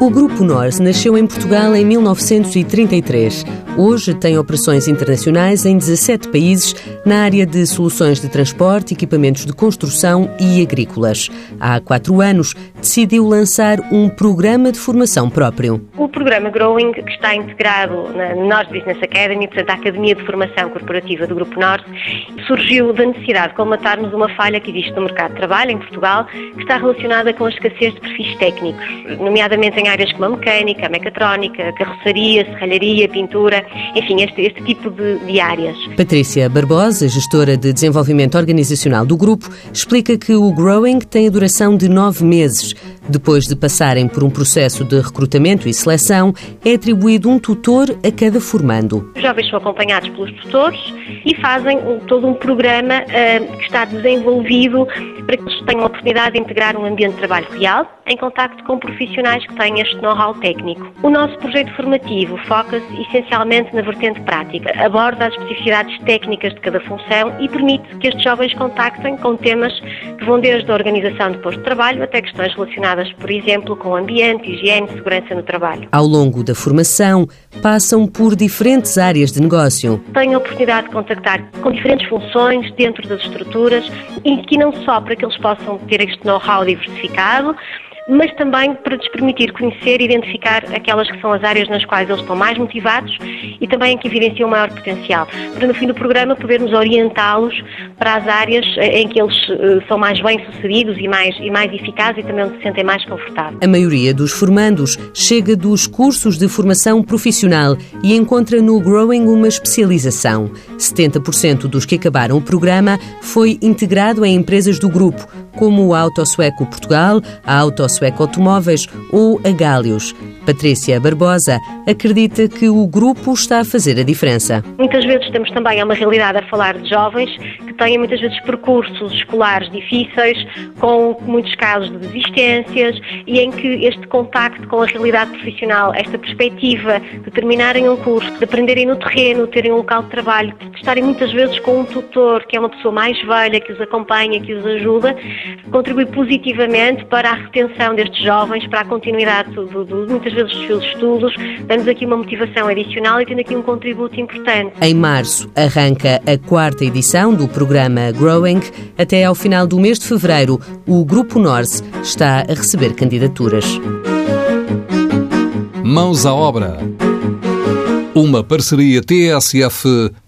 O Grupo NORS nasceu em Portugal em 1933. Hoje tem operações internacionais em 17 países na área de soluções de transporte, equipamentos de construção e agrícolas. Há quatro anos decidiu lançar um programa de formação próprio. Programa Growing, que está integrado na NORS Business Academy, portanto, a Academia de Formação Corporativa do Grupo NORS, surgiu da necessidade de colmatarmos uma falha que existe no mercado de trabalho em Portugal, que está relacionada com a escassez de perfis técnicos, nomeadamente em áreas como a mecânica, a mecatrónica, a carroçaria, serralharia, pintura, enfim, este, este tipo de, de áreas. Patrícia Barbosa, gestora de desenvolvimento organizacional do grupo, explica que o Growing tem a duração de nove meses. Depois de passarem por um processo de recrutamento e seleção, é atribuído um tutor a cada formando. Os jovens são acompanhados pelos tutores e fazem todo um programa uh, que está desenvolvido para que eles tenham a oportunidade de integrar um ambiente de trabalho real, em contacto com profissionais que têm este know-how técnico. O nosso projeto formativo foca-se essencialmente na vertente prática, aborda as especificidades técnicas de cada função e permite que estes jovens contactem com temas que vão desde a organização de posto de trabalho até questões relacionadas, por exemplo, com ambiente, higiene e segurança no trabalho. Ao longo da formação, passam por diferentes áreas de negócio. Têm a oportunidade de contactar com diferentes funções dentro das estruturas e que não só para que eles possam ter este know-how diversificado, mas também para lhes permitir conhecer e identificar aquelas que são as áreas nas quais eles estão mais motivados e também em que evidenciam maior potencial. Para no fim do programa podermos orientá-los para as áreas em que eles eh, são mais bem-sucedidos e mais, e mais eficazes e também onde se sentem mais confortáveis. A maioria dos formandos chega dos cursos de formação profissional e encontra no Growing uma especialização. 70% dos que acabaram o programa foi integrado em empresas do grupo, como a Autosueco Portugal, a Autosueco Automóveis ou a Gálios. Patrícia Barbosa acredita que o grupo está a fazer a diferença. Muitas vezes temos também, é uma realidade, a falar de jovens que têm muitas vezes percursos escolares difíceis, com muitos casos de desistências e em que este contacto com a realidade profissional, esta perspectiva de terminarem um curso, de aprenderem no terreno, terem um local de trabalho, de estarem muitas vezes com um tutor que é uma pessoa mais velha, que os acompanha, que os ajuda, contribui positivamente para a retenção destes jovens, para a continuidade do, muitas vezes dos seus estudos, dando aqui uma motivação adicional e tendo aqui um contributo importante. Em março arranca a quarta edição do programa Growing. Até ao final do mês de fevereiro, o Grupo Norse está a receber candidaturas. Mãos à obra. Uma parceria TSF-IEFP.